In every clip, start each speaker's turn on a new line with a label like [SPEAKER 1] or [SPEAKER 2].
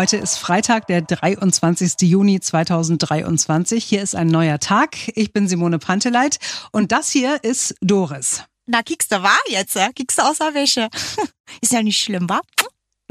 [SPEAKER 1] Heute ist Freitag, der 23. Juni 2023. Hier ist ein neuer Tag. Ich bin Simone Panteleit und das hier ist Doris.
[SPEAKER 2] Na, kickst du wahr jetzt? Kickst du außer Wäsche? Ist ja nicht schlimm, wa?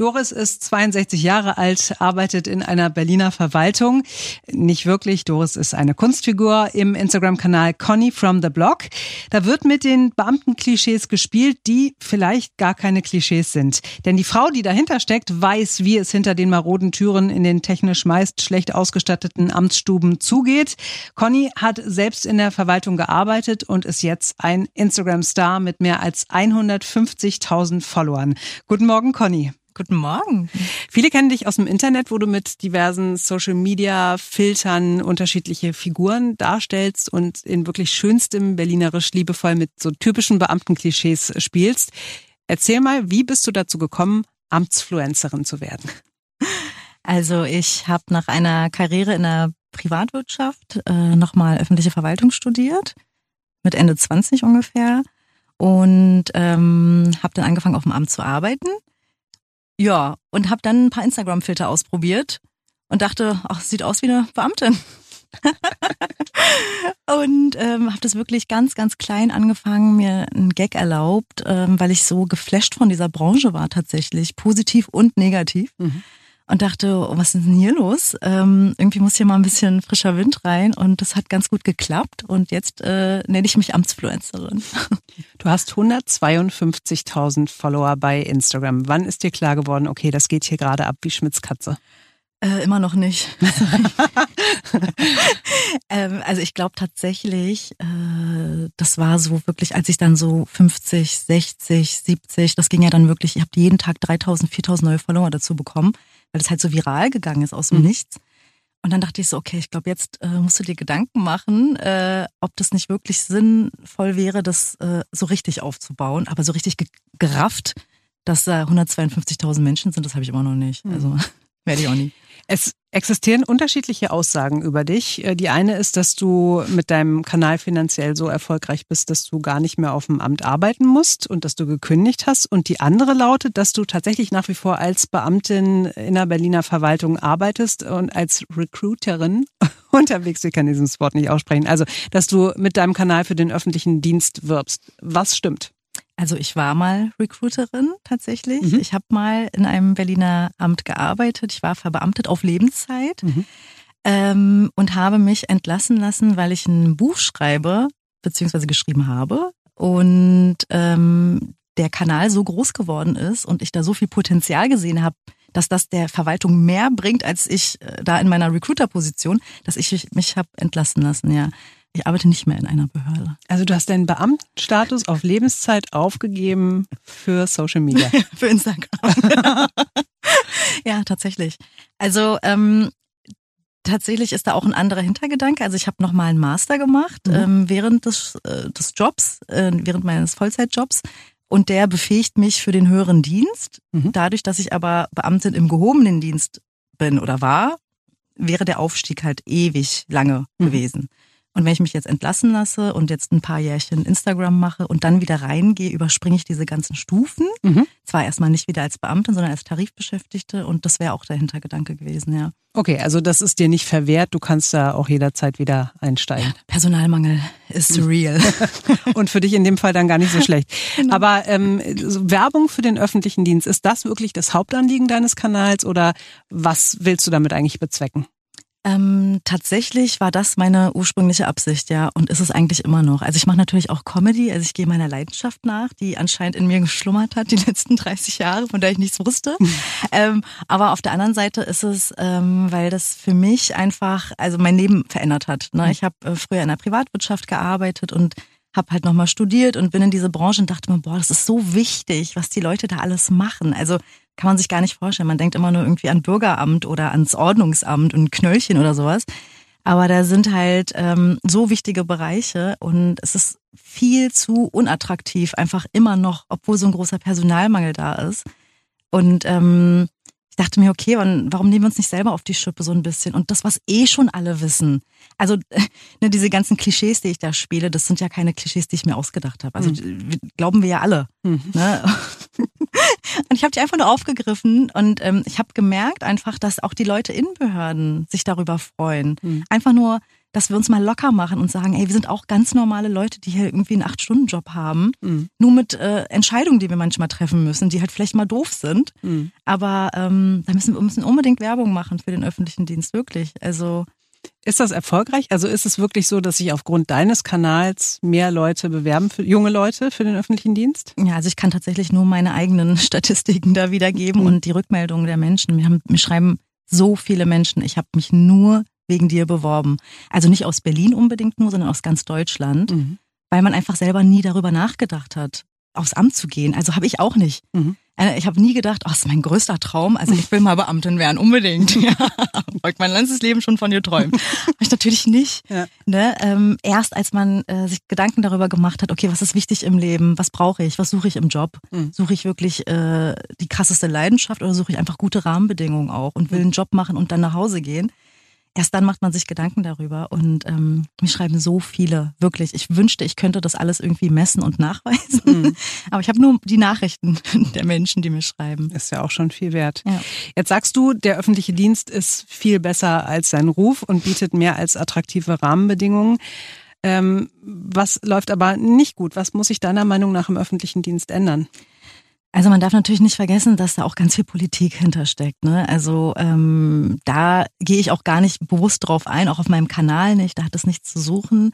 [SPEAKER 1] Doris ist 62 Jahre alt, arbeitet in einer Berliner Verwaltung. Nicht wirklich, Doris ist eine Kunstfigur im Instagram-Kanal Conny from the Block. Da wird mit den Beamtenklischees gespielt, die vielleicht gar keine Klischees sind. Denn die Frau, die dahinter steckt, weiß, wie es hinter den maroden Türen in den technisch meist schlecht ausgestatteten Amtsstuben zugeht. Conny hat selbst in der Verwaltung gearbeitet und ist jetzt ein Instagram-Star mit mehr als 150.000 Followern. Guten Morgen, Conny.
[SPEAKER 2] Guten Morgen.
[SPEAKER 1] Viele kennen dich aus dem Internet, wo du mit diversen Social Media Filtern unterschiedliche Figuren darstellst und in wirklich schönstem Berlinerisch liebevoll mit so typischen Beamtenklischees spielst. Erzähl mal, wie bist du dazu gekommen, Amtsfluencerin zu werden?
[SPEAKER 2] Also ich habe nach einer Karriere in der Privatwirtschaft äh, nochmal öffentliche Verwaltung studiert, mit Ende 20 ungefähr, und ähm, habe dann angefangen, auf dem Amt zu arbeiten ja, und habe dann ein paar Instagram-Filter ausprobiert und dachte, ach, sieht aus wie eine Beamtin. und ähm, habe das wirklich ganz, ganz klein angefangen, mir einen Gag erlaubt, ähm, weil ich so geflasht von dieser Branche war tatsächlich, positiv und negativ. Mhm und dachte, oh, was ist denn hier los? Ähm, irgendwie muss hier mal ein bisschen frischer Wind rein und das hat ganz gut geklappt und jetzt äh, nenne ich mich Amtsfluencerin.
[SPEAKER 1] Du hast 152.000 Follower bei Instagram. Wann ist dir klar geworden, okay, das geht hier gerade ab wie Schmitz Katze?
[SPEAKER 2] Äh, immer noch nicht. ähm, also ich glaube tatsächlich, äh, das war so wirklich, als ich dann so 50, 60, 70, das ging ja dann wirklich, ich habe jeden Tag 3000, 4000 neue Follower dazu bekommen weil es halt so viral gegangen ist aus dem mhm. Nichts. Und dann dachte ich so, okay, ich glaube, jetzt äh, musst du dir Gedanken machen, äh, ob das nicht wirklich sinnvoll wäre, das äh, so richtig aufzubauen, aber so richtig ge gerafft, dass da 152.000 Menschen sind, das habe ich immer noch nicht. Mhm. Also werde ich auch nie.
[SPEAKER 1] Es existieren unterschiedliche Aussagen über dich. Äh, die eine ist, dass du mit deinem Kanal finanziell so erfolgreich bist, dass du gar nicht mehr auf dem Amt arbeiten musst und dass du gekündigt hast. Und die andere lautet, dass du tatsächlich nach wie vor als Beamtin in der Berliner Verwaltung arbeitest und als Recruiterin unterwegs. Ich kann dieses Wort nicht aussprechen. Also, dass du mit deinem Kanal für den öffentlichen Dienst wirbst. Was stimmt?
[SPEAKER 2] Also ich war mal Recruiterin tatsächlich. Mhm. Ich habe mal in einem Berliner Amt gearbeitet. Ich war verbeamtet auf Lebenszeit mhm. ähm, und habe mich entlassen lassen, weil ich ein Buch schreibe beziehungsweise geschrieben habe und ähm, der Kanal so groß geworden ist und ich da so viel Potenzial gesehen habe, dass das der Verwaltung mehr bringt als ich äh, da in meiner Recruiter-Position, dass ich mich habe entlassen lassen. Ja. Ich arbeite nicht mehr in einer Behörde.
[SPEAKER 1] Also du hast deinen Beamtenstatus auf Lebenszeit aufgegeben für Social Media.
[SPEAKER 2] für Instagram. ja, tatsächlich. Also ähm, tatsächlich ist da auch ein anderer Hintergedanke. Also ich habe noch mal einen Master gemacht mhm. ähm, während des, äh, des Jobs, äh, während meines Vollzeitjobs. Und der befähigt mich für den höheren Dienst. Mhm. Dadurch, dass ich aber Beamtin im gehobenen Dienst bin oder war, wäre der Aufstieg halt ewig lange mhm. gewesen. Und wenn ich mich jetzt entlassen lasse und jetzt ein paar Jährchen Instagram mache und dann wieder reingehe, überspringe ich diese ganzen Stufen. Mhm. Zwar erstmal nicht wieder als Beamtin, sondern als Tarifbeschäftigte. Und das wäre auch der Hintergedanke gewesen, ja.
[SPEAKER 1] Okay, also das ist dir nicht verwehrt. Du kannst da auch jederzeit wieder einsteigen.
[SPEAKER 2] Personalmangel ist mhm. real.
[SPEAKER 1] und für dich in dem Fall dann gar nicht so schlecht. Genau. Aber ähm, Werbung für den öffentlichen Dienst, ist das wirklich das Hauptanliegen deines Kanals oder was willst du damit eigentlich bezwecken?
[SPEAKER 2] Ähm, tatsächlich war das meine ursprüngliche Absicht, ja, und ist es eigentlich immer noch. Also ich mache natürlich auch Comedy, also ich gehe meiner Leidenschaft nach, die anscheinend in mir geschlummert hat die letzten 30 Jahre, von der ich nichts wusste. ähm, aber auf der anderen Seite ist es, ähm, weil das für mich einfach, also mein Leben verändert hat. Ne? Mhm. Ich habe äh, früher in der Privatwirtschaft gearbeitet und habe halt nochmal studiert und bin in diese Branche und dachte mir, boah, das ist so wichtig, was die Leute da alles machen. Also kann man sich gar nicht vorstellen. Man denkt immer nur irgendwie an Bürgeramt oder ans Ordnungsamt und Knöllchen oder sowas. Aber da sind halt ähm, so wichtige Bereiche und es ist viel zu unattraktiv, einfach immer noch, obwohl so ein großer Personalmangel da ist. Und ähm, dachte mir, okay, warum nehmen wir uns nicht selber auf die Schippe so ein bisschen? Und das, was eh schon alle wissen. Also ne, diese ganzen Klischees, die ich da spiele, das sind ja keine Klischees, die ich mir ausgedacht habe. Also mhm. glauben wir ja alle. Mhm. Ne? Und ich habe die einfach nur aufgegriffen und ähm, ich habe gemerkt einfach, dass auch die Leute in Behörden sich darüber freuen. Mhm. Einfach nur, dass wir uns mal locker machen und sagen, ey, wir sind auch ganz normale Leute, die hier irgendwie einen Acht-Stunden-Job haben. Mhm. Nur mit äh, Entscheidungen, die wir manchmal treffen müssen, die halt vielleicht mal doof sind. Mhm. Aber ähm, da müssen wir müssen unbedingt Werbung machen für den öffentlichen Dienst, wirklich. Also
[SPEAKER 1] ist das erfolgreich? Also ist es wirklich so, dass sich aufgrund deines Kanals mehr Leute bewerben, für junge Leute für den öffentlichen Dienst?
[SPEAKER 2] Ja, also ich kann tatsächlich nur meine eigenen Statistiken da wiedergeben mhm. und die Rückmeldungen der Menschen. Mir, haben, mir schreiben so viele Menschen, ich habe mich nur wegen dir beworben. Also nicht aus Berlin unbedingt nur, sondern aus ganz Deutschland, mhm. weil man einfach selber nie darüber nachgedacht hat, aufs Amt zu gehen. Also habe ich auch nicht. Mhm. Äh, ich habe nie gedacht, oh, das ist mein größter Traum. Also ich will mal Beamtin werden, unbedingt. Ja, ich mein ganzes Leben schon von dir träumen. Habe ich natürlich nicht. Ja. Ne? Ähm, erst als man äh, sich Gedanken darüber gemacht hat, okay, was ist wichtig im Leben? Was brauche ich? Was suche ich im Job? Mhm. Suche ich wirklich äh, die krasseste Leidenschaft oder suche ich einfach gute Rahmenbedingungen auch und will mhm. einen Job machen und dann nach Hause gehen? Erst dann macht man sich Gedanken darüber. Und ähm, mich schreiben so viele, wirklich. Ich wünschte, ich könnte das alles irgendwie messen und nachweisen. Mhm. Aber ich habe nur die Nachrichten der Menschen, die mir schreiben.
[SPEAKER 1] Ist ja auch schon viel wert. Ja. Jetzt sagst du, der öffentliche Dienst ist viel besser als sein Ruf und bietet mehr als attraktive Rahmenbedingungen. Ähm, was läuft aber nicht gut? Was muss sich deiner Meinung nach im öffentlichen Dienst ändern?
[SPEAKER 2] Also man darf natürlich nicht vergessen, dass da auch ganz viel Politik hintersteckt. Ne? Also ähm, da gehe ich auch gar nicht bewusst drauf ein, auch auf meinem Kanal nicht. Da hat es nichts zu suchen.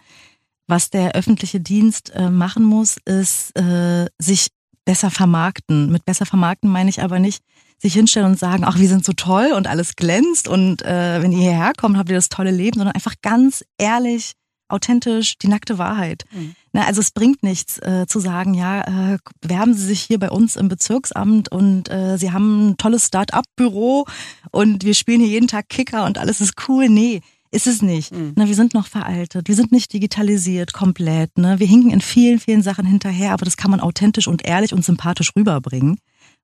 [SPEAKER 2] Was der öffentliche Dienst äh, machen muss, ist äh, sich besser vermarkten. Mit besser vermarkten meine ich aber nicht sich hinstellen und sagen, ach, wir sind so toll und alles glänzt und äh, wenn ihr hierher kommt, habt ihr das tolle Leben, sondern einfach ganz ehrlich authentisch die nackte Wahrheit. Mhm. Na, also es bringt nichts äh, zu sagen, ja, äh, bewerben Sie sich hier bei uns im Bezirksamt und äh, Sie haben ein tolles Start-up-Büro und wir spielen hier jeden Tag Kicker und alles ist cool. Nee, ist es nicht. Mhm. Na, wir sind noch veraltet, wir sind nicht digitalisiert komplett. Ne? Wir hinken in vielen, vielen Sachen hinterher, aber das kann man authentisch und ehrlich und sympathisch rüberbringen.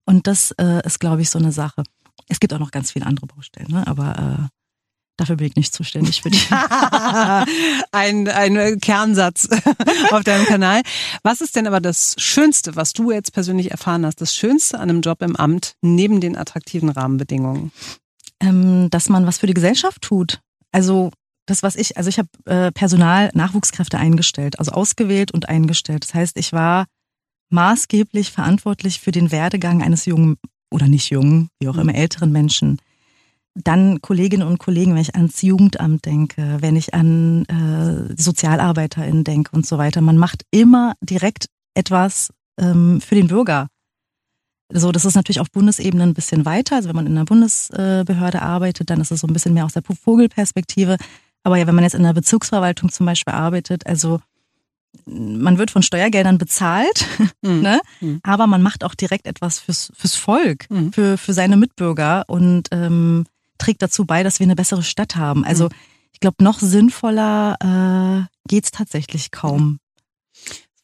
[SPEAKER 2] Und das äh, ist, glaube ich, so eine Sache. Es gibt auch noch ganz viele andere Baustellen, ne? aber äh, Dafür bin ich nicht zuständig für die.
[SPEAKER 1] ein, ein Kernsatz auf deinem Kanal. Was ist denn aber das Schönste, was du jetzt persönlich erfahren hast, das Schönste an einem Job im Amt neben den attraktiven Rahmenbedingungen?
[SPEAKER 2] Ähm, dass man was für die Gesellschaft tut. Also das, was ich, also ich habe äh, Personal, Nachwuchskräfte eingestellt, also ausgewählt und eingestellt. Das heißt, ich war maßgeblich verantwortlich für den Werdegang eines jungen oder nicht jungen, wie auch immer älteren Menschen dann Kolleginnen und Kollegen, wenn ich ans Jugendamt denke, wenn ich an äh, SozialarbeiterInnen denke und so weiter. Man macht immer direkt etwas ähm, für den Bürger. So, das ist natürlich auf Bundesebene ein bisschen weiter. Also wenn man in einer Bundesbehörde arbeitet, dann ist es so ein bisschen mehr aus der Vogelperspektive. Aber ja, wenn man jetzt in der Bezirksverwaltung zum Beispiel arbeitet, also man wird von Steuergeldern bezahlt, mhm. ne? Mhm. aber man macht auch direkt etwas fürs, fürs Volk, mhm. für, für seine Mitbürger. Und ähm, trägt dazu bei, dass wir eine bessere Stadt haben. Also mhm. ich glaube, noch sinnvoller äh, geht's tatsächlich kaum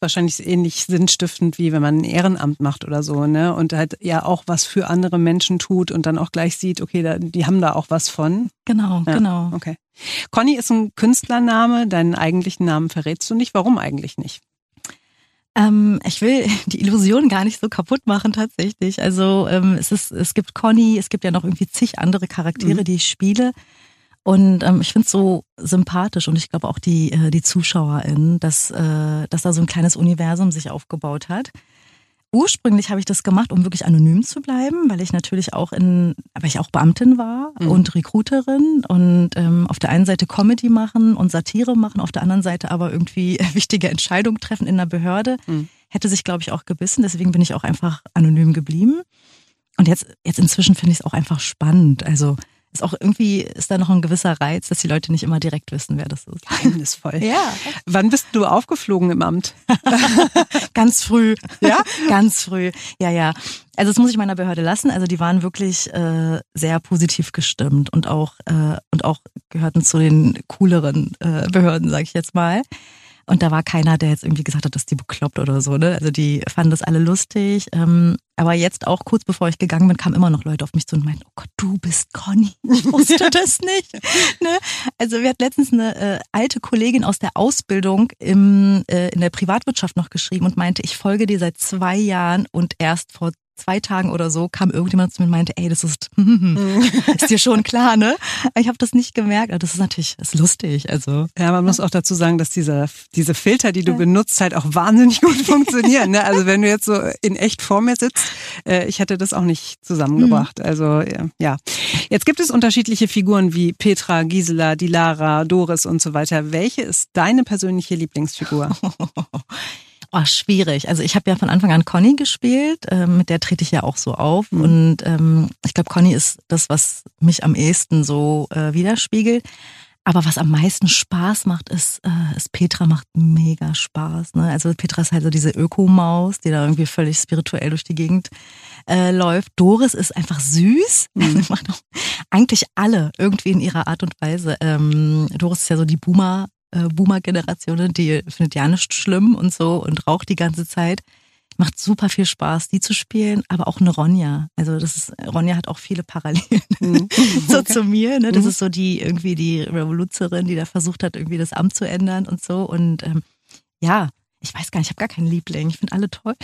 [SPEAKER 1] wahrscheinlich ähnlich sinnstiftend, wie wenn man ein Ehrenamt macht oder so, ne? Und halt ja auch was für andere Menschen tut und dann auch gleich sieht, okay, da, die haben da auch was von.
[SPEAKER 2] Genau, ja, genau.
[SPEAKER 1] Okay. Conny ist ein Künstlername, deinen eigentlichen Namen verrätst du nicht. Warum eigentlich nicht?
[SPEAKER 2] Ähm, ich will die Illusion gar nicht so kaputt machen tatsächlich. Also ähm, es ist, es gibt Conny, es gibt ja noch irgendwie zig andere Charaktere, mhm. die ich spiele. Und ähm, ich finde es so sympathisch und ich glaube auch die, äh, die ZuschauerInnen, dass, äh, dass da so ein kleines Universum sich aufgebaut hat. Ursprünglich habe ich das gemacht, um wirklich anonym zu bleiben, weil ich natürlich auch in, weil ich auch Beamtin war mhm. und Recruiterin und ähm, auf der einen Seite Comedy machen und Satire machen, auf der anderen Seite aber irgendwie wichtige Entscheidungen treffen in einer Behörde. Mhm. Hätte sich, glaube ich, auch gebissen. Deswegen bin ich auch einfach anonym geblieben. Und jetzt, jetzt inzwischen finde ich es auch einfach spannend. Also ist auch irgendwie, ist da noch ein gewisser Reiz, dass die Leute nicht immer direkt wissen, wer das ist.
[SPEAKER 1] Geheimnisvoll. Ja. Wann bist du aufgeflogen im Amt?
[SPEAKER 2] Ganz früh. Ja? Ganz früh. Ja, ja. Also das muss ich meiner Behörde lassen. Also die waren wirklich äh, sehr positiv gestimmt und auch, äh, und auch gehörten zu den cooleren äh, Behörden, sage ich jetzt mal. Und da war keiner, der jetzt irgendwie gesagt hat, dass die bekloppt oder so. Ne? Also die fanden das alle lustig. Ähm, aber jetzt auch kurz bevor ich gegangen bin, kamen immer noch Leute auf mich zu und meinten, oh Gott, du bist Conny. Ich wusste das nicht. Ne? Also wir hatten letztens eine äh, alte Kollegin aus der Ausbildung im, äh, in der Privatwirtschaft noch geschrieben und meinte, ich folge dir seit zwei Jahren und erst vor zwei Tagen oder so kam irgendjemand zu mir und meinte, ey, das ist, ist dir schon klar, ne? Ich habe das nicht gemerkt. Aber das ist natürlich, das ist lustig. Also
[SPEAKER 1] ja, man muss auch dazu sagen, dass diese diese Filter, die du ja. benutzt, halt auch wahnsinnig gut funktionieren. Ne? Also wenn du jetzt so in echt vor mir sitzt, äh, ich hätte das auch nicht zusammengebracht. Mhm. Also ja, jetzt gibt es unterschiedliche Figuren wie Petra, Gisela, Dilara, Doris und so weiter. Welche ist deine persönliche Lieblingsfigur?
[SPEAKER 2] Oh, schwierig. Also ich habe ja von Anfang an Conny gespielt, äh, mit der trete ich ja auch so auf. Mhm. Und ähm, ich glaube, Conny ist das, was mich am ehesten so äh, widerspiegelt. Aber was am meisten Spaß macht, ist, äh, ist Petra macht mega Spaß. Ne? Also Petra ist halt so diese Ökomaus, die da irgendwie völlig spirituell durch die Gegend äh, läuft. Doris ist einfach süß. Mhm. macht auch eigentlich alle irgendwie in ihrer Art und Weise. Ähm, Doris ist ja so die Boomer äh, Boomer-Generation, die findet ja nichts schlimm und so und raucht die ganze Zeit. Macht super viel Spaß, die zu spielen, aber auch eine Ronja. Also das ist, Ronja hat auch viele Parallelen mhm. so okay. zu mir. Ne? Das mhm. ist so die irgendwie die Revoluzerin, die da versucht hat, irgendwie das Amt zu ändern und so. Und ähm, ja, ich weiß gar nicht, ich habe gar keinen Liebling. Ich finde alle toll.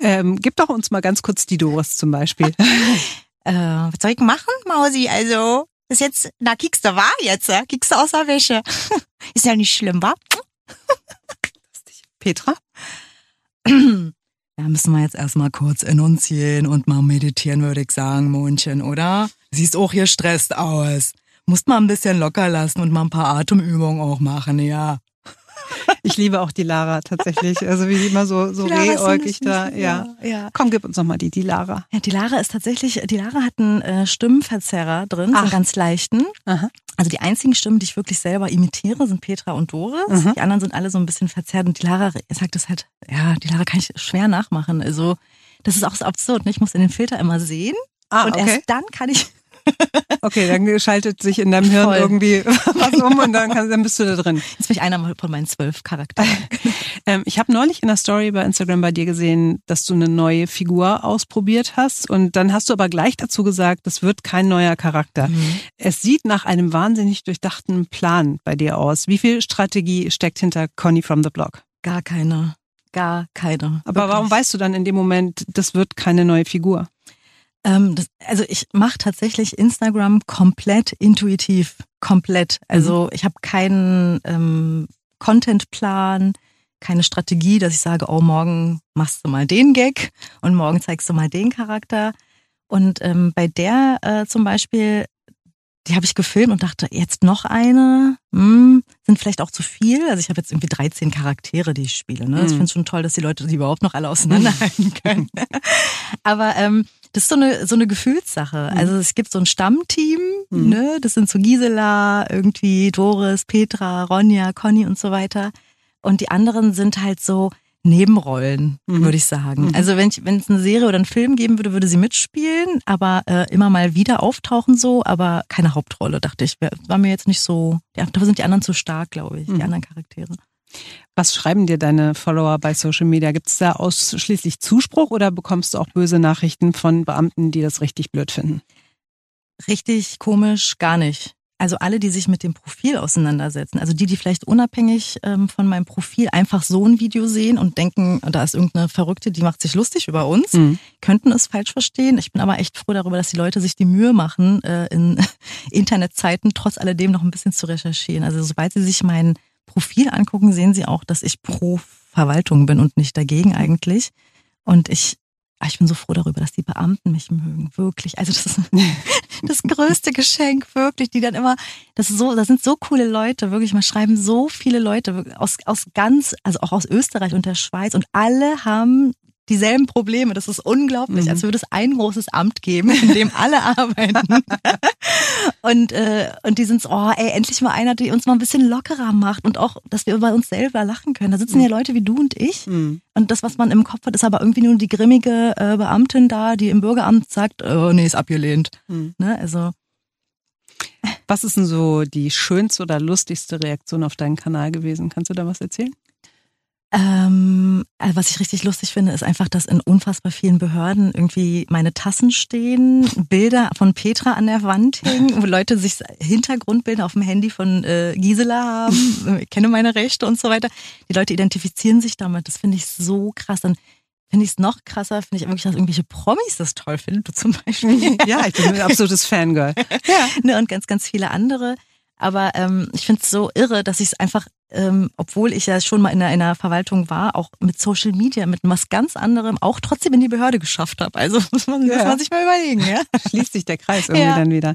[SPEAKER 1] Ähm, gib doch uns mal ganz kurz die Doris zum Beispiel.
[SPEAKER 3] äh, was soll ich machen, Mausi? Also, das jetzt, na, kickst du, war jetzt, äh? kickst du aus der Wäsche. Ist ja nicht schlimm, wa?
[SPEAKER 1] Petra?
[SPEAKER 4] Ja, müssen wir jetzt erstmal kurz in uns gehen und mal meditieren, würde ich sagen, Mondchen, oder? Siehst auch hier stresst aus. Musst mal ein bisschen locker lassen und mal ein paar Atemübungen auch machen, ja.
[SPEAKER 1] Ich liebe auch die Lara tatsächlich. Also wie immer so, so rehäugig da. Ja. ja. Komm, gib uns nochmal die, die Lara.
[SPEAKER 2] Ja, die Lara ist tatsächlich, die Lara hat einen äh, Stimmenverzerrer drin, so einen ganz leichten. Aha. Also die einzigen Stimmen, die ich wirklich selber imitiere, sind Petra und Doris. Mhm. Die anderen sind alle so ein bisschen verzerrt. Und die Lara sagt das halt, ja, die Lara kann ich schwer nachmachen. Also das ist auch so absurd. Ne? Ich muss in den Filter immer sehen. Ah, und okay. erst dann kann ich
[SPEAKER 1] Okay, dann schaltet sich in deinem Hirn Voll. irgendwie was um und dann, kann, dann bist du da drin.
[SPEAKER 2] Jetzt bin ich einer von meinen zwölf Charakteren.
[SPEAKER 1] ähm, ich habe neulich in der Story bei Instagram bei dir gesehen, dass du eine neue Figur ausprobiert hast und dann hast du aber gleich dazu gesagt, das wird kein neuer Charakter. Mhm. Es sieht nach einem wahnsinnig durchdachten Plan bei dir aus. Wie viel Strategie steckt hinter Conny from the Block?
[SPEAKER 2] Gar keine. Gar keine.
[SPEAKER 1] Aber Wirklich. warum weißt du dann in dem Moment, das wird keine neue Figur?
[SPEAKER 2] Ähm, das, also ich mache tatsächlich Instagram komplett intuitiv, komplett. Also mhm. ich habe keinen ähm, Contentplan, keine Strategie, dass ich sage, oh, morgen machst du mal den Gag und morgen zeigst du mal den Charakter. Und ähm, bei der äh, zum Beispiel, die habe ich gefilmt und dachte, jetzt noch eine, hm, sind vielleicht auch zu viel. Also ich habe jetzt irgendwie 13 Charaktere, die ich spiele. Ne? Mhm. Ich finde es schon toll, dass die Leute die überhaupt noch alle auseinanderhalten können. Aber ähm, das ist so eine, so eine Gefühlssache. Mhm. Also es gibt so ein Stammteam, mhm. ne? Das sind so Gisela, irgendwie Doris, Petra, Ronja, Conny und so weiter. Und die anderen sind halt so Nebenrollen, mhm. würde ich sagen. Mhm. Also wenn ich, wenn es eine Serie oder einen Film geben würde, würde sie mitspielen, aber äh, immer mal wieder auftauchen so, aber keine Hauptrolle, dachte ich. War mir jetzt nicht so, ja, dafür sind die anderen zu stark, glaube ich, die mhm. anderen Charaktere.
[SPEAKER 1] Was schreiben dir deine Follower bei Social Media? Gibt es da ausschließlich Zuspruch oder bekommst du auch böse Nachrichten von Beamten, die das richtig blöd finden?
[SPEAKER 2] Richtig komisch, gar nicht. Also alle, die sich mit dem Profil auseinandersetzen, also die, die vielleicht unabhängig ähm, von meinem Profil einfach so ein Video sehen und denken, da ist irgendeine Verrückte, die macht sich lustig über uns, mhm. könnten es falsch verstehen. Ich bin aber echt froh darüber, dass die Leute sich die Mühe machen, äh, in Internetzeiten trotz alledem noch ein bisschen zu recherchieren. Also sobald sie sich meinen Profil angucken, sehen Sie auch, dass ich pro Verwaltung bin und nicht dagegen eigentlich. Und ich, ah, ich bin so froh darüber, dass die Beamten mich mögen, wirklich. Also das ist das größte Geschenk, wirklich, die dann immer, das ist so, das sind so coole Leute, wirklich, man schreiben so viele Leute aus, aus ganz, also auch aus Österreich und der Schweiz und alle haben dieselben Probleme. Das ist unglaublich, mhm. als würde es ein großes Amt geben, in dem alle arbeiten. und, äh, und die sind so, oh, ey, endlich mal einer, der uns mal ein bisschen lockerer macht und auch, dass wir über uns selber lachen können. Da sitzen mhm. ja Leute wie du und ich. Mhm. Und das, was man im Kopf hat, ist aber irgendwie nur die grimmige äh, Beamtin da, die im Bürgeramt sagt, oh, nee, ist abgelehnt. Mhm. Ne? Also.
[SPEAKER 1] Was ist denn so die schönste oder lustigste Reaktion auf deinen Kanal gewesen? Kannst du da was erzählen?
[SPEAKER 2] Ähm, äh, was ich richtig lustig finde, ist einfach, dass in unfassbar vielen Behörden irgendwie meine Tassen stehen, Bilder von Petra an der Wand hängen, wo Leute sich Hintergrundbilder auf dem Handy von äh, Gisela haben, ich kenne meine Rechte und so weiter. Die Leute identifizieren sich damit. Das finde ich so krass. Dann finde ich es noch krasser, finde ich wirklich, dass irgendwelche Promis das toll finden, du zum Beispiel.
[SPEAKER 1] ja, ich bin ein absolutes Fangirl.
[SPEAKER 2] Ja. ne, und ganz, ganz viele andere. Aber ähm, ich finde es so irre, dass ich es einfach, ähm, obwohl ich ja schon mal in einer, in einer Verwaltung war, auch mit Social Media, mit was ganz anderem, auch trotzdem in die Behörde geschafft habe. Also muss man,
[SPEAKER 1] Ja.
[SPEAKER 2] muss man sich mal überlegen, ja.
[SPEAKER 1] Schließt sich der Kreis irgendwie
[SPEAKER 2] Ja.
[SPEAKER 1] dann wieder.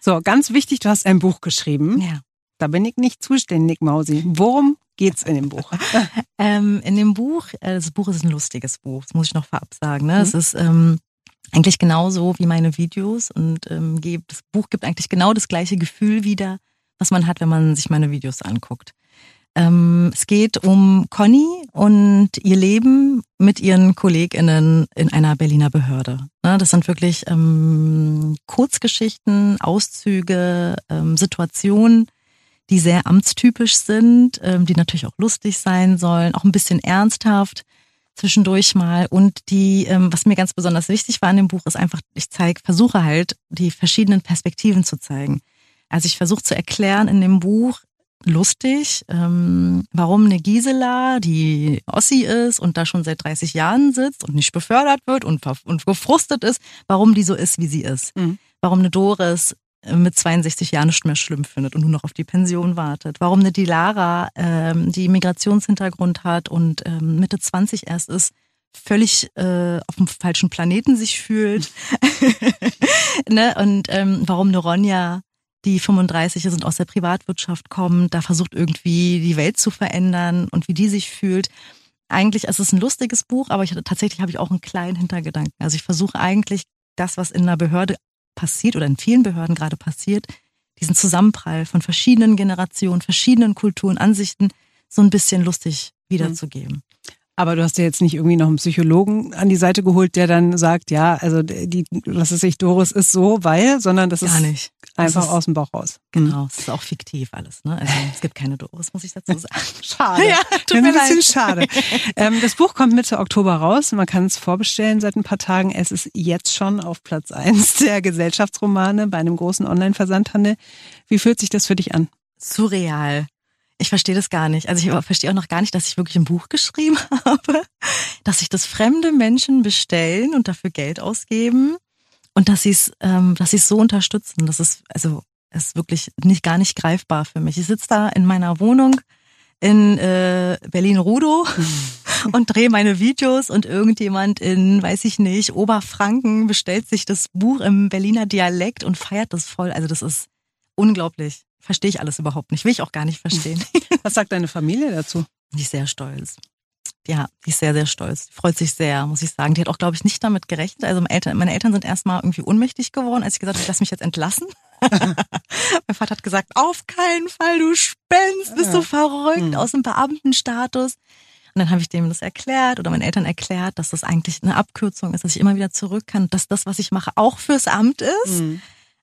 [SPEAKER 1] So, ganz wichtig, du hast ein Buch geschrieben.
[SPEAKER 2] ja.
[SPEAKER 1] Da bin ich nicht zuständig, Mausi. Worum geht's in dem Buch?
[SPEAKER 2] Ähm, in dem Buch, äh, das Buch ist ein lustiges Buch, das muss ich noch vorab sagen. Ne?
[SPEAKER 1] Mhm.
[SPEAKER 2] Es ist ähm, eigentlich genauso wie meine Videos und ähm, das Buch gibt eigentlich genau das gleiche Gefühl wieder, was man hat, wenn man sich meine Videos anguckt. Ähm, es geht um Conny und ihr Leben mit ihren KollegInnen in einer Berliner Behörde. Ne, das sind wirklich ähm, Kurzgeschichten, Auszüge, ähm, Situationen, die sehr amtstypisch sind, ähm, die natürlich auch lustig sein sollen, auch ein bisschen ernsthaft zwischendurch mal. Und die, ähm, was mir ganz besonders wichtig war in dem Buch, ist einfach, ich zeige, versuche halt, die verschiedenen Perspektiven zu zeigen. Also ich versuche zu erklären in dem Buch, lustig, ähm, warum eine Gisela, die Ossi ist und da schon seit 30 Jahren sitzt und nicht befördert wird und, und gefrustet ist, warum die so ist, wie sie ist.
[SPEAKER 1] Mhm.
[SPEAKER 2] Warum eine Doris äh, mit 62 Jahren nicht mehr schlimm findet und nur noch auf die Pension wartet. Warum eine Dilara, ähm, die Migrationshintergrund hat und ähm, Mitte 20 erst ist, völlig äh, auf dem falschen Planeten sich fühlt. ne? Und ähm, warum eine Ronja, die 35 ist und aus der Privatwirtschaft kommt, da versucht irgendwie die Welt zu verändern und wie die sich fühlt. Eigentlich ist es ein lustiges Buch, aber ich hatte, tatsächlich habe ich auch einen kleinen Hintergedanken. Also ich versuche eigentlich das, was in einer Behörde passiert oder in vielen Behörden gerade passiert, diesen Zusammenprall von verschiedenen Generationen, verschiedenen Kulturen, Ansichten so ein bisschen lustig wiederzugeben.
[SPEAKER 1] Aber du hast ja jetzt nicht irgendwie noch einen Psychologen an die Seite geholt, der dann sagt, ja, also die, was ist ich, Doris ist so, weil, sondern das
[SPEAKER 2] Gar
[SPEAKER 1] ist
[SPEAKER 2] nicht.
[SPEAKER 1] einfach
[SPEAKER 2] ist-
[SPEAKER 1] aus dem Bauch raus.
[SPEAKER 2] Genau, es ist auch fiktiv alles. Ne? Also es gibt keine Doris, muss ich dazu sagen.
[SPEAKER 1] Schade.
[SPEAKER 2] Ja, tut
[SPEAKER 1] ein
[SPEAKER 2] mir
[SPEAKER 1] bisschen
[SPEAKER 2] leid.
[SPEAKER 1] schade. Ähm, das Buch kommt Mitte Oktober raus. Man kann es vorbestellen seit ein paar Tagen. Es ist jetzt schon auf Platz eins der Gesellschaftsromane bei einem großen Online-Versandhandel. Wie fühlt sich das für dich an?
[SPEAKER 2] Surreal. Ich verstehe das gar nicht. Also ich verstehe auch noch gar nicht, dass ich wirklich ein Buch geschrieben habe, dass sich das fremde Menschen bestellen und dafür Geld ausgeben und dass sie es, ähm, dass sie es so unterstützen. Das ist also es ist wirklich nicht gar nicht greifbar für mich. Ich sitze da in meiner Wohnung in äh, Berlin-Rudow und drehe meine Videos und irgendjemand in, weiß ich nicht, Oberfranken bestellt sich das Buch im Berliner Dialekt und feiert das voll. Also das ist unglaublich. Verstehe ich alles überhaupt nicht. Will ich auch gar nicht verstehen.
[SPEAKER 1] Was sagt deine Familie dazu?
[SPEAKER 2] Die ist sehr stolz. Ja, die ist sehr, sehr stolz. Die freut sich sehr, muss ich sagen. Die hat auch, glaube ich, nicht damit gerechnet. Also meine Eltern, meine Eltern sind erstmal irgendwie ohnmächtig geworden, als ich gesagt habe, ich lasse mich jetzt entlassen. mein Vater hat gesagt, auf keinen Fall, du spinnst, bist du verrückt,
[SPEAKER 1] Hm.
[SPEAKER 2] aus dem Beamtenstatus. Und dann habe ich dem das erklärt oder meinen Eltern erklärt, dass das eigentlich eine Abkürzung ist, dass ich immer wieder zurück kann, dass das, was ich mache, auch fürs Amt ist.
[SPEAKER 1] Mhm.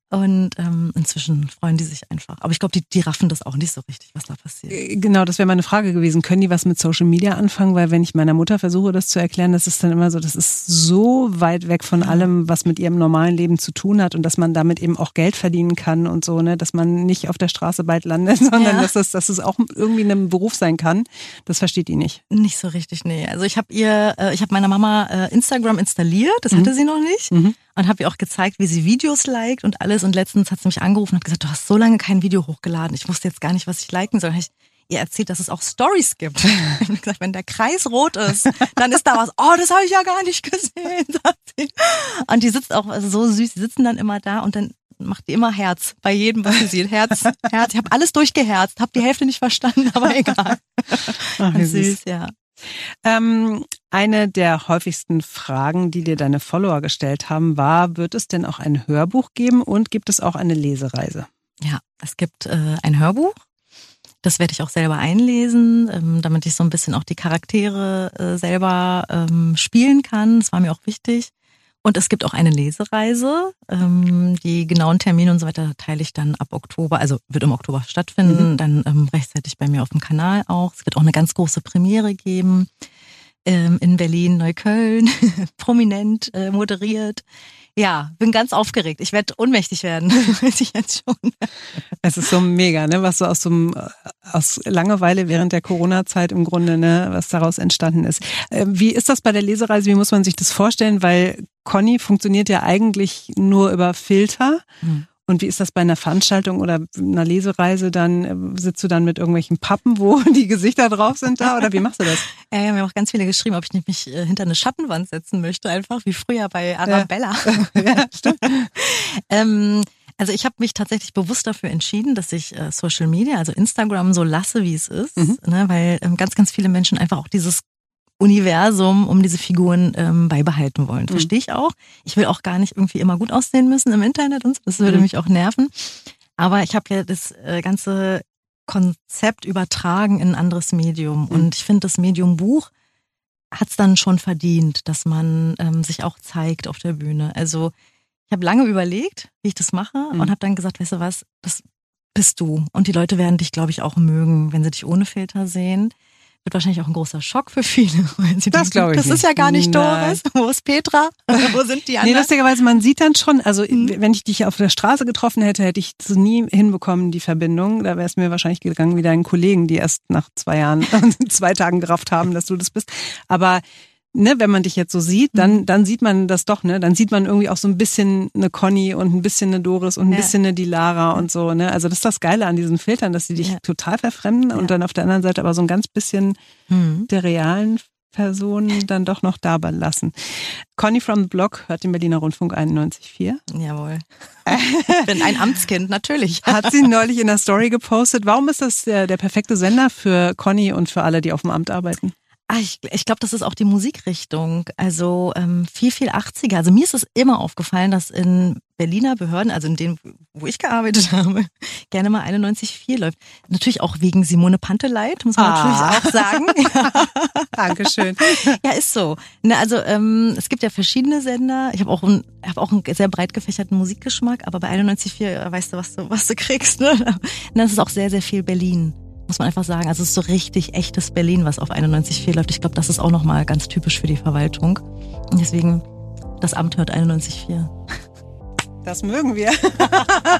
[SPEAKER 2] Und ähm, inzwischen freuen die sich einfach. Aber ich glaube, die, die raffen das auch nicht so richtig, was da passiert.
[SPEAKER 1] Äh, Genau, das wäre meine Frage gewesen. Können die was mit Social Media anfangen? Weil wenn ich meiner Mutter versuche, das zu erklären, das ist dann immer so, das ist so weit weg von allem, was mit ihrem normalen Leben zu tun hat und dass man damit eben auch Geld verdienen kann und so, ne, dass man nicht auf der Straße bald landet, sondern
[SPEAKER 2] Ja.
[SPEAKER 1] dass das, dass es auch irgendwie ein Beruf sein kann. Das versteht die nicht.
[SPEAKER 2] Nicht so richtig, nee. Also ich habe ihr, äh, ich habe meiner Mama äh, Instagram installiert, das hatte sie noch nicht.
[SPEAKER 1] Mhm.
[SPEAKER 2] Und habe ihr auch gezeigt, wie sie Videos liked und alles. Und letztens hat sie mich angerufen und hat gesagt, du hast so lange kein Video hochgeladen. Ich wusste jetzt gar nicht, was ich liken soll. Ich ihr erzählt, dass es auch Stories gibt. Ich habe gesagt, wenn der Kreis rot ist, dann ist da was. Oh, das habe ich ja gar nicht gesehen. sagt sie. Und die sitzt auch also so süß. Die sitzen dann immer da und dann macht die immer Herz bei jedem, was sie sieht. Herz, Herz. Ich habe alles durchgeherzt, habe die Hälfte nicht verstanden, aber egal.
[SPEAKER 1] Ach, süß.
[SPEAKER 2] süß, ja.
[SPEAKER 1] Ähm, eine der häufigsten Fragen, die dir deine Follower gestellt haben, war, wird es denn auch ein Hörbuch geben und gibt es auch eine Lesereise?
[SPEAKER 2] Ja, es gibt äh, ein Hörbuch. Das werde ich auch selber einlesen, ähm, damit ich so ein bisschen auch die Charaktere äh, selber ähm, spielen kann. Das war mir auch wichtig. Und es gibt auch eine Lesereise. Ähm, die genauen Termine und so weiter teile ich dann ab Oktober, also wird im Oktober stattfinden, dann ähm, rechtzeitig bei mir auf dem Kanal auch. Es wird auch eine ganz große Premiere geben ähm, in Berlin, Neukölln, prominent äh, moderiert. Ja, bin ganz aufgeregt. Ich werde ohnmächtig werden, weiß ich jetzt schon.
[SPEAKER 1] Es ist so mega, ne, was so aus so einem, aus Langeweile während der Corona-Zeit im Grunde, ne, was daraus entstanden ist. Ähm, wie ist das bei der Lesereise? Wie muss man sich das vorstellen? Weil Conny funktioniert ja eigentlich nur über Filter. Mhm. Und wie ist das bei einer Veranstaltung oder einer Lesereise dann? Sitzt du dann mit irgendwelchen Pappen, wo die Gesichter drauf sind da? Oder wie machst du das?
[SPEAKER 2] Ja, ja, mir haben auch ganz viele geschrieben, ob ich nicht mich äh, hinter eine Schattenwand setzen möchte, einfach wie früher bei Arabella. Ja, ja stimmt. ähm, also ich habe mich tatsächlich bewusst dafür entschieden, dass ich äh, Social Media, also Instagram, so lasse, wie es ist, mhm. ne, weil ähm, ganz, ganz viele Menschen einfach auch dieses Universum um diese Figuren ähm, beibehalten wollen. Mhm. Verstehe ich auch. Ich will auch gar nicht irgendwie immer gut aussehen müssen im Internet und so. Das würde mhm. mich auch nerven. Aber ich habe ja das äh, ganze Konzept übertragen in ein anderes Medium. Mhm. Und ich finde, das Medium Buch hat es dann schon verdient, dass man ähm, sich auch zeigt auf der Bühne. Also ich habe lange überlegt, wie ich das mache mhm. und habe dann gesagt, weißt du was, das bist du. Und die Leute werden dich, glaube ich, auch mögen, wenn sie dich ohne Filter sehen wird wahrscheinlich auch ein großer Schock für viele.
[SPEAKER 1] Weil sie das glaube ich.
[SPEAKER 2] Das
[SPEAKER 1] nicht.
[SPEAKER 2] ist ja gar nicht. Doris. Wo ist Petra? Wo sind die anderen?
[SPEAKER 1] Nee, lustigerweise, man sieht dann schon, also mhm. wenn ich dich auf der Straße getroffen hätte, hätte ich so nie hinbekommen, die Verbindung. Da wäre es mir wahrscheinlich gegangen wie deinen Kollegen, die erst nach zwei Jahren, zwei Tagen gerafft haben, dass du das bist. Aber ne, wenn man dich jetzt so sieht, dann, mhm. dann sieht man das doch, ne? Dann sieht man irgendwie auch so ein bisschen eine Conny und ein bisschen eine Doris und ein ja. bisschen eine Dilara und so, ne? Also das ist das Geile an diesen Filtern, dass sie dich ja. total verfremden ja. und dann auf der anderen Seite aber so ein ganz bisschen mhm. der realen Person dann doch noch dabei lassen. Conny from the Block hört den Berliner Rundfunk 91.4.
[SPEAKER 2] Jawohl. Ich bin ein Amtskind, natürlich.
[SPEAKER 1] Hat sie neulich in der Story gepostet. Warum ist das der, der perfekte Sender für Conny und für alle, die auf dem Amt arbeiten?
[SPEAKER 2] Ah, ich ich glaube, das ist auch die Musikrichtung. Also ähm, viel, viel 80er. Also mir ist es immer aufgefallen, dass in Berliner Behörden, also in denen, wo ich gearbeitet habe, gerne mal 91.4 läuft. Natürlich auch wegen Simone Panteleit, muss man ah. natürlich auch sagen.
[SPEAKER 1] Dankeschön.
[SPEAKER 2] Ja, ist so. Ne, also ähm, es gibt ja verschiedene Sender. Ich habe auch, ein, hab auch einen sehr breit gefächerten Musikgeschmack, aber bei 91.4 äh, weißt du, was du, was du kriegst. Ne? Und das ist auch sehr, sehr viel Berlin muss man einfach sagen. Also es ist so richtig echtes Berlin, was auf 91.4 läuft. Ich glaube, das ist auch nochmal ganz typisch für die Verwaltung. Und deswegen, das Amt hört 91.4.
[SPEAKER 1] Das mögen wir.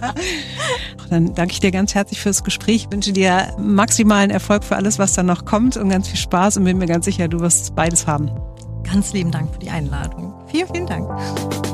[SPEAKER 1] Dann danke ich dir ganz herzlich fürs Gespräch. Ich wünsche dir maximalen Erfolg für alles, was da noch kommt und ganz viel Spaß und bin mir ganz sicher, du wirst beides haben.
[SPEAKER 2] Ganz lieben Dank für die Einladung. Vielen, vielen Dank.